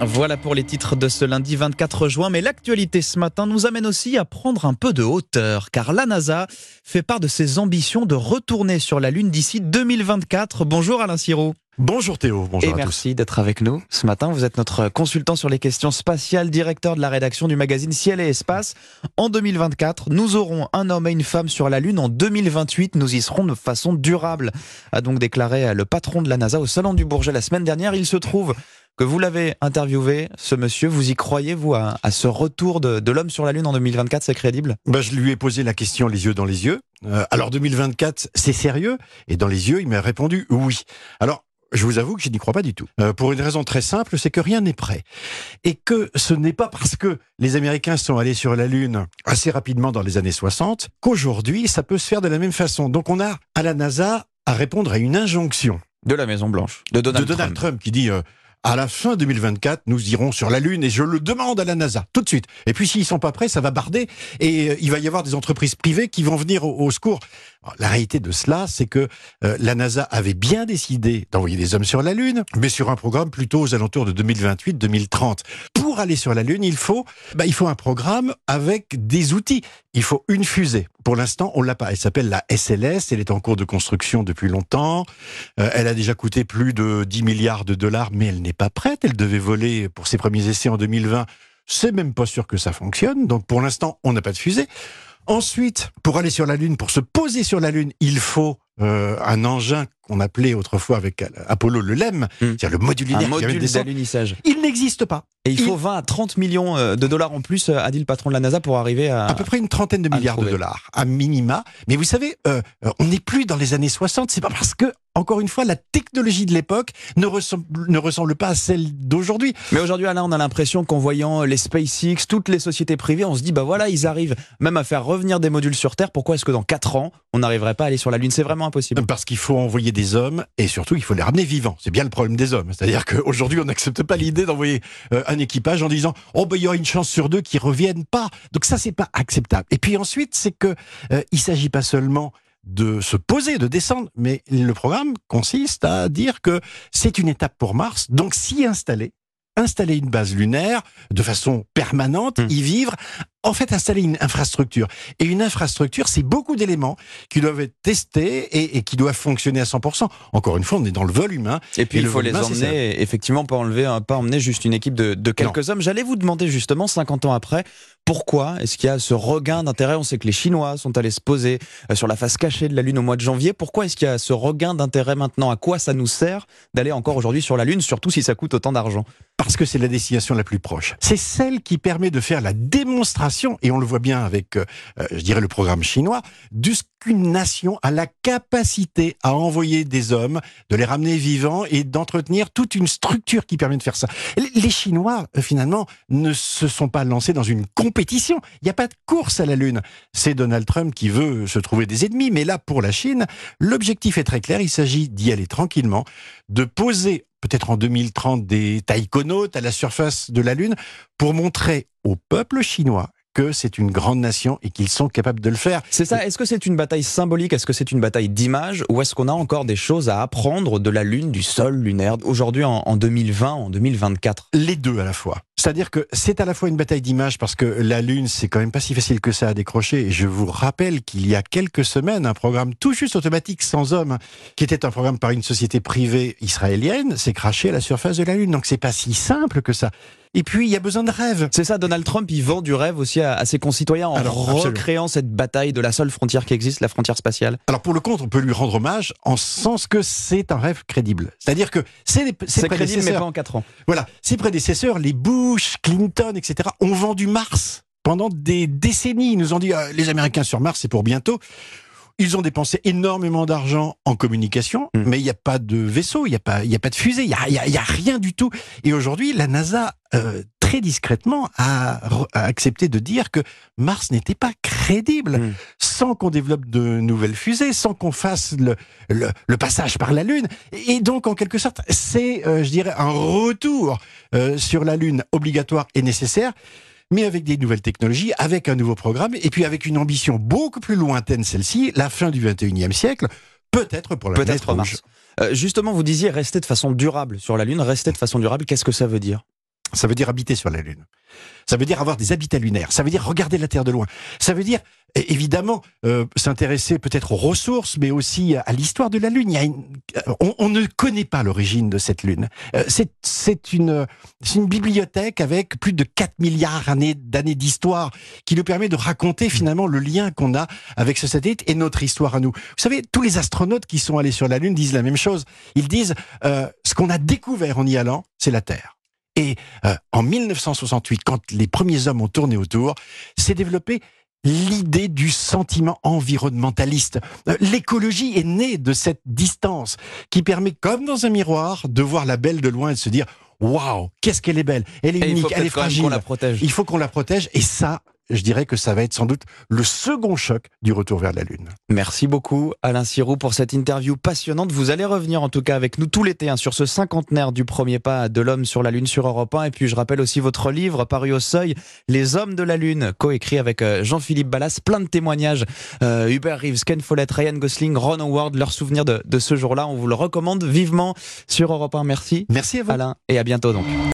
Voilà pour les titres de ce lundi 24 juin, mais l'actualité ce matin nous amène aussi à prendre un peu de hauteur, car la NASA fait part de ses ambitions de retourner sur la Lune d'ici 2024. Bonjour Alain Sirou. Bonjour Théo, bonjour Et merci d'être avec nous ce matin. Vous êtes notre consultant sur les questions spatiales, directeur de la rédaction du magazine Ciel et Espace. En 2024, nous aurons un homme et une femme sur la Lune. En 2028, nous y serons de façon durable, a donc déclaré le patron de la NASA au Salon du Bourget la semaine dernière. Il se trouve que vous l'avez interviewé, ce monsieur. Vous y croyez, vous, à, ce retour de, l'homme sur la Lune en 2024 C'est crédible? Bah, Je lui ai posé la question les yeux dans les yeux. Euh, alors 2024, c'est sérieux? Et dans les yeux, il m'a répondu oui. Alors, je vous avoue que je n'y crois pas du tout. Euh, pour une raison très simple, c'est que rien n'est prêt. Et que ce n'est pas parce que les Américains sont allés sur la Lune assez rapidement dans les années 60 qu'aujourd'hui, ça peut se faire de la même façon. Donc on a à la NASA à répondre à une injonction. De la Maison Blanche, de Donald, de Donald Trump. qui dit euh, à la fin 2024, nous irons sur la Lune et je le demande à la NASA tout de suite. Et puis s'ils sont pas prêts, ça va barder et euh, il va y avoir des entreprises privées qui vont venir au, secours. La réalité de cela, c'est que euh, la NASA avait bien décidé d'envoyer des hommes sur la Lune, mais sur un programme plutôt aux alentours de 2028-2030. Pour aller sur la Lune, il faut, bah, il faut un programme avec des outils. Il faut une fusée. Pour l'instant, on l'a pas. Elle s'appelle la SLS. Elle est en cours de construction depuis longtemps. Euh, elle a déjà coûté plus de 10 milliards de dollars, mais elle n'est pas prête. Elle devait voler pour ses premiers essais en 2020. C'est même pas sûr que ça fonctionne. Donc pour l'instant, on n'a pas de fusée. Ensuite, pour aller sur la Lune, pour se poser sur la Lune, il faut euh, un engin qu'on appelait autrefois avec Apollo le LEM, hmm. c'est-à-dire le module Un module d'alunissage. Il n'existe pas. Et il faut 20 à 30 millions euh, de dollars en plus, euh, a dit le patron de la NASA, pour arriver à... À peu près une trentaine de milliards de dollars, à minima. Mais vous savez, on n'est plus dans les années 60, c'est pas parce que encore une fois, la technologie de l'époque ne ressemble, ne ressemble pas à celle d'aujourd'hui. Mais aujourd'hui, Alain, on a l'impression qu'en voyant les SpaceX, toutes les sociétés privées, on se dit, bah voilà, ils arrivent même à faire revenir des modules sur Terre. Pourquoi est-ce que dans 4 ans, on n'arriverait pas à aller sur la Lune? C'est vraiment impossible. Parce qu'il faut envoyer des hommes et surtout, il faut les ramener vivants. C'est bien le problème des hommes. C'est-à-dire qu'aujourd'hui, on n'accepte pas l'idée d'envoyer euh, un équipage en disant, oh, bah, il y aura une chance sur deux qu'ils reviennent pas. Donc ça, c'est pas acceptable. Et puis ensuite, c'est que euh, il s'agit pas seulement de se poser, de descendre. Mais le programme consiste à dire que c'est une étape pour Mars, donc s'y installer, installer une base lunaire de façon permanente, mmh. y vivre, en fait installer une infrastructure. Et une infrastructure, c'est beaucoup d'éléments qui doivent être testés et, qui doivent fonctionner à 100%. Encore une fois, on est dans le vol humain. Et puis il faut les emmener, effectivement, pas enlever, pas emmener juste une équipe de, quelques hommes. J'allais vous demander justement, 50 ans après, pourquoi est-ce qu'il y a ce regain d'intérêt? On sait que les Chinois sont allés se poser euh, sur la face cachée de la Lune au mois de janvier. Pourquoi est-ce qu'il y a ce regain d'intérêt maintenant? À quoi ça nous sert d'aller encore aujourd'hui sur la Lune, surtout si ça coûte autant d'argent? Parce que c'est la destination la plus proche. C'est celle qui permet de faire la démonstration, et on le voit bien avec, euh, euh, je dirais, le programme chinois, ce qu'une nation a la capacité à envoyer des hommes, de les ramener vivants et d'entretenir toute une structure qui permet de faire ça. Les Chinois, finalement, ne se sont pas lancés dans une compétition il n'y a pas de course à la Lune. C'est Donald Trump qui veut se trouver des ennemis. Mais là, pour la Chine, l'objectif est très clair. Il s'agit d'y aller tranquillement, de poser peut-être en 2030 des taïkonautes à la surface de la Lune pour montrer au peuple chinois que c'est une grande nation et qu'ils sont capables de le faire. C'est ça. Est-ce que c'est une bataille symbolique? Est-ce que c'est une bataille d'image? Ou est-ce qu'on a encore des choses à apprendre de la Lune, du sol lunaire, aujourd'hui en 2020, en 2024 Les deux à la fois. C'est-à-dire que c'est à la fois une bataille d'image parce que la Lune, c'est quand même pas si facile que ça à décrocher. Et je vous rappelle qu'il y a quelques semaines, un programme tout juste automatique sans homme, qui était un programme par une société privée israélienne, s'est craché à la surface de la Lune. Donc c'est pas si simple que ça. Et puis, il y a besoin de rêve. C'est ça, Donald Trump, il vend du rêve aussi à, ses concitoyens en recréant cette bataille de la seule frontière qui existe, la frontière spatiale. Alors, pour le compte, on peut lui rendre hommage en sens que c'est un rêve crédible. C'est-à-dire que c'est crédible, mais pas en 4 ans. Voilà. Ses prédécesseurs, les bouts Clinton, etc., ont vendu Mars pendant des décennies. Ils nous ont dit euh, les Américains sur Mars, c'est pour bientôt. Ils ont dépensé énormément d'argent en communication, mm. mais il n'y a pas de vaisseau, il n'y a, pas, y a pas de fusée, il n'y a, y a, rien du tout. Et aujourd'hui, la NASA, euh, très discrètement, a, accepté de dire que Mars n'était pas crédible, mm. sans qu'on développe de nouvelles fusées, sans qu'on fasse le, le, passage par la Lune. Et donc, en quelque sorte, c'est, euh, je dirais, un retour euh, sur la Lune obligatoire et nécessaire mais avec des nouvelles technologies, avec un nouveau programme, et puis avec une ambition beaucoup plus lointaine, celle-ci, la fin du 21e siècle, peut-être pour la Peut-être Mars. Euh, justement, vous disiez rester de façon durable sur la Lune, rester de façon durable, qu'est-ce que ça veut dire? Ça veut dire habiter sur la Lune. Ça veut dire avoir des habitats lunaires. Ça veut dire regarder la Terre de loin. Ça veut dire évidemment euh, s'intéresser peut-être aux ressources, mais aussi à l'histoire de la Lune. Il y a une... on, on, ne connaît pas l'origine de cette Lune. Euh, c'est une, une bibliothèque avec plus de 4 milliards d'années d'histoire qui nous permet de raconter finalement le lien qu'on a avec ce satellite et notre histoire à nous. Vous savez, tous les astronautes qui sont allés sur la Lune disent la même chose. Ils disent euh, ce qu'on a découvert en y allant, c'est la Terre. Et euh, en 1968, quand les premiers hommes ont tourné autour, s'est développé l'idée du sentiment environnementaliste. Euh, l'écologie est née de cette distance qui permet, comme dans un miroir, de voir la belle de loin et de se dire Waouh, qu'est-ce qu'elle est belle Elle est unique, elle est fragile. La protège. Il faut qu'on la protège. Et ça, je dirais que ça va être sans doute le second choc du retour vers la Lune. Merci beaucoup Alain Sirou pour cette interview passionnante. Vous allez revenir en tout cas avec nous tout l'été hein, sur ce cinquantenaire du premier pas de l'homme sur la Lune sur Europe 1. Et puis je rappelle aussi votre livre paru au seuil, Les hommes de la Lune, coécrit avec euh, Jean-Philippe Ballas. Plein de témoignages. Euh, Hubert Reeves, Ken Follett, Ryan Gosling, Ron Howard, leurs souvenirs de, de ce jour-là. On vous le recommande vivement sur Europe 1. Merci. Merci à vous. Alain et à bientôt donc.